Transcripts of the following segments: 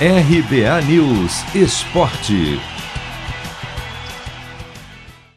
RBA News Esporte.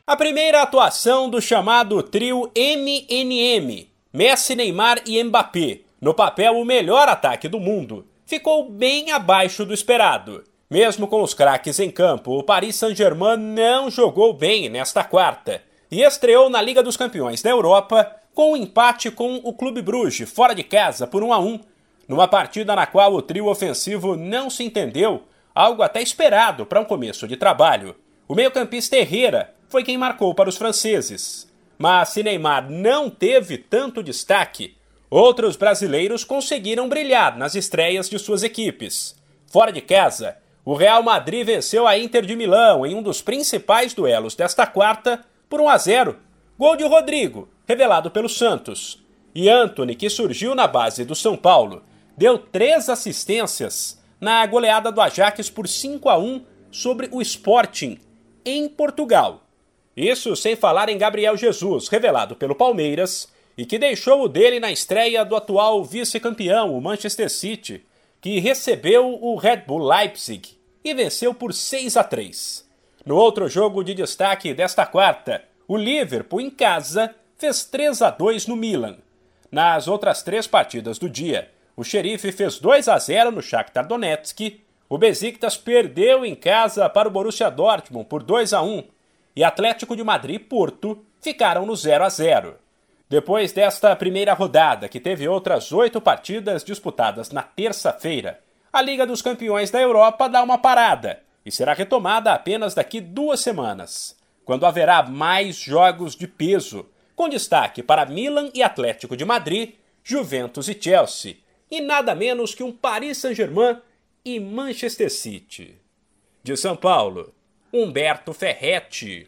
A primeira atuação do chamado trio MNM, Messi, Neymar e Mbappé, no papel o melhor ataque do mundo, ficou bem abaixo do esperado. Mesmo com os craques em campo, o Paris Saint-Germain não jogou bem nesta quarta e estreou na Liga dos Campeões da Europa com um empate com o Clube Bruges, fora de casa, por 1 a 1, numa partida na qual o trio ofensivo não se entendeu, algo até esperado para um começo de trabalho. O meio-campista Herrera foi quem marcou para os franceses. Mas se Neymar não teve tanto destaque, outros brasileiros conseguiram brilhar nas estreias de suas equipes. Fora de casa, o Real Madrid venceu a Inter de Milão em um dos principais duelos desta quarta por 1 a 0. Gol de Rodrigo, revelado pelo Santos. E Anthony, que surgiu na base do São Paulo, deu três assistências na goleada do Ajax por 5 a 1 sobre o Sporting, em Portugal. Isso sem falar em Gabriel Jesus, revelado pelo Palmeiras, e que deixou o dele na estreia do atual vice-campeão, o Manchester City, que recebeu o Red Bull Leipzig e venceu por 6 a 3. No outro jogo de destaque desta quarta, o Liverpool em casa fez 3 a 2 no Milan. Nas outras três partidas do dia, o Xerife fez 2 a 0 no Shakhtar Donetsk, o Besiktas perdeu em casa para o Borussia Dortmund por 2 a 1 e Atlético de Madrid e Porto ficaram no 0 a 0. Depois desta primeira rodada, que teve outras oito partidas disputadas na terça-feira, a Liga dos Campeões da Europa dá uma parada e será retomada apenas daqui duas semanas quando haverá mais jogos de peso, com destaque para Milan e Atlético de Madrid, Juventus e Chelsea, e nada menos que um Paris Saint-Germain e Manchester City. De São Paulo, Humberto Ferretti.